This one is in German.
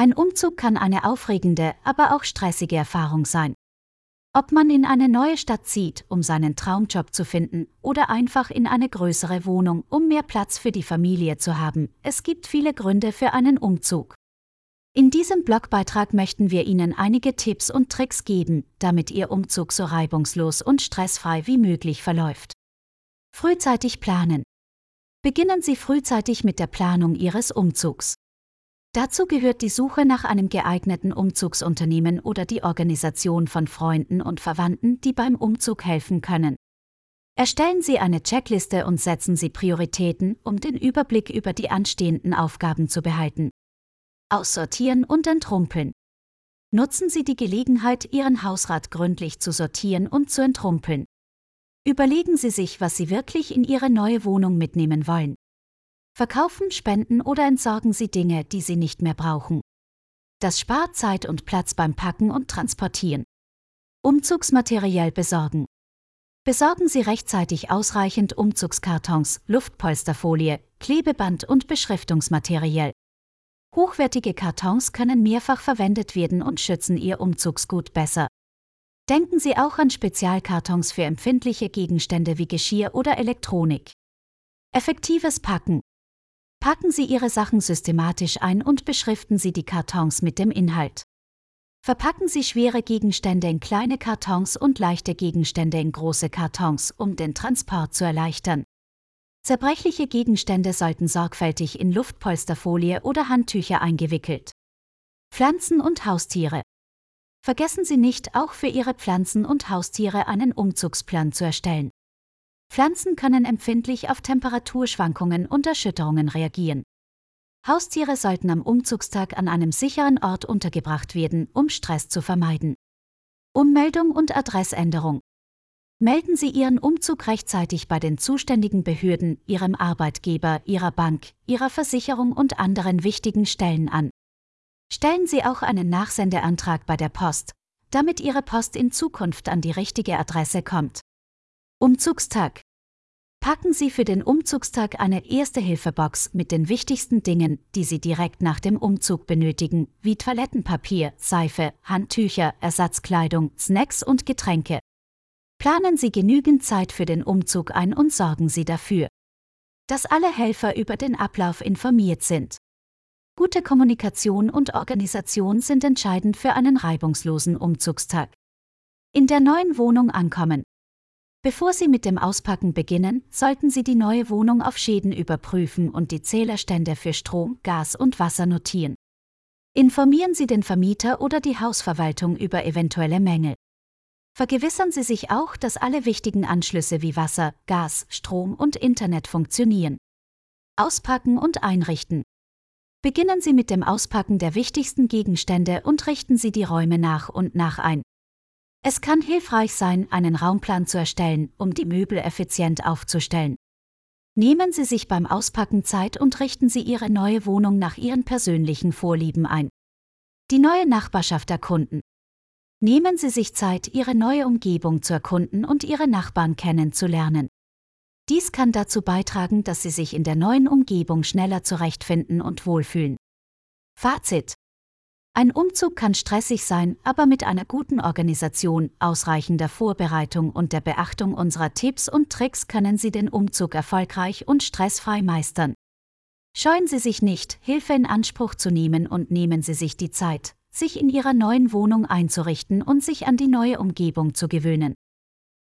Ein Umzug kann eine aufregende, aber auch stressige Erfahrung sein. Ob man in eine neue Stadt zieht, um seinen Traumjob zu finden, oder einfach in eine größere Wohnung, um mehr Platz für die Familie zu haben, es gibt viele Gründe für einen Umzug. In diesem Blogbeitrag möchten wir Ihnen einige Tipps und Tricks geben, damit Ihr Umzug so reibungslos und stressfrei wie möglich verläuft. Frühzeitig planen. Beginnen Sie frühzeitig mit der Planung Ihres Umzugs. Dazu gehört die Suche nach einem geeigneten Umzugsunternehmen oder die Organisation von Freunden und Verwandten, die beim Umzug helfen können. Erstellen Sie eine Checkliste und setzen Sie Prioritäten, um den Überblick über die anstehenden Aufgaben zu behalten. Aussortieren und entrumpeln. Nutzen Sie die Gelegenheit, Ihren Hausrat gründlich zu sortieren und zu entrumpeln. Überlegen Sie sich, was Sie wirklich in Ihre neue Wohnung mitnehmen wollen. Verkaufen, spenden oder entsorgen Sie Dinge, die Sie nicht mehr brauchen. Das spart Zeit und Platz beim Packen und Transportieren. Umzugsmaterial besorgen. Besorgen Sie rechtzeitig ausreichend Umzugskartons, Luftpolsterfolie, Klebeband und Beschriftungsmaterial. Hochwertige Kartons können mehrfach verwendet werden und schützen Ihr Umzugsgut besser. Denken Sie auch an Spezialkartons für empfindliche Gegenstände wie Geschirr oder Elektronik. Effektives Packen. Packen Sie Ihre Sachen systematisch ein und beschriften Sie die Kartons mit dem Inhalt. Verpacken Sie schwere Gegenstände in kleine Kartons und leichte Gegenstände in große Kartons, um den Transport zu erleichtern. Zerbrechliche Gegenstände sollten sorgfältig in Luftpolsterfolie oder Handtücher eingewickelt. Pflanzen und Haustiere. Vergessen Sie nicht, auch für Ihre Pflanzen und Haustiere einen Umzugsplan zu erstellen. Pflanzen können empfindlich auf Temperaturschwankungen und Erschütterungen reagieren. Haustiere sollten am Umzugstag an einem sicheren Ort untergebracht werden, um Stress zu vermeiden. Ummeldung und Adressänderung. Melden Sie Ihren Umzug rechtzeitig bei den zuständigen Behörden, Ihrem Arbeitgeber, Ihrer Bank, Ihrer Versicherung und anderen wichtigen Stellen an. Stellen Sie auch einen Nachsendeantrag bei der Post, damit Ihre Post in Zukunft an die richtige Adresse kommt. Umzugstag. Packen Sie für den Umzugstag eine Erste-Hilfe-Box mit den wichtigsten Dingen, die Sie direkt nach dem Umzug benötigen, wie Toilettenpapier, Seife, Handtücher, Ersatzkleidung, Snacks und Getränke. Planen Sie genügend Zeit für den Umzug ein und sorgen Sie dafür, dass alle Helfer über den Ablauf informiert sind. Gute Kommunikation und Organisation sind entscheidend für einen reibungslosen Umzugstag. In der neuen Wohnung ankommen. Bevor Sie mit dem Auspacken beginnen, sollten Sie die neue Wohnung auf Schäden überprüfen und die Zählerstände für Strom, Gas und Wasser notieren. Informieren Sie den Vermieter oder die Hausverwaltung über eventuelle Mängel. Vergewissern Sie sich auch, dass alle wichtigen Anschlüsse wie Wasser, Gas, Strom und Internet funktionieren. Auspacken und einrichten. Beginnen Sie mit dem Auspacken der wichtigsten Gegenstände und richten Sie die Räume nach und nach ein. Es kann hilfreich sein, einen Raumplan zu erstellen, um die Möbel effizient aufzustellen. Nehmen Sie sich beim Auspacken Zeit und richten Sie Ihre neue Wohnung nach Ihren persönlichen Vorlieben ein. Die neue Nachbarschaft erkunden. Nehmen Sie sich Zeit, Ihre neue Umgebung zu erkunden und Ihre Nachbarn kennenzulernen. Dies kann dazu beitragen, dass Sie sich in der neuen Umgebung schneller zurechtfinden und wohlfühlen. Fazit. Ein Umzug kann stressig sein, aber mit einer guten Organisation, ausreichender Vorbereitung und der Beachtung unserer Tipps und Tricks können Sie den Umzug erfolgreich und stressfrei meistern. Scheuen Sie sich nicht, Hilfe in Anspruch zu nehmen und nehmen Sie sich die Zeit, sich in ihrer neuen Wohnung einzurichten und sich an die neue Umgebung zu gewöhnen.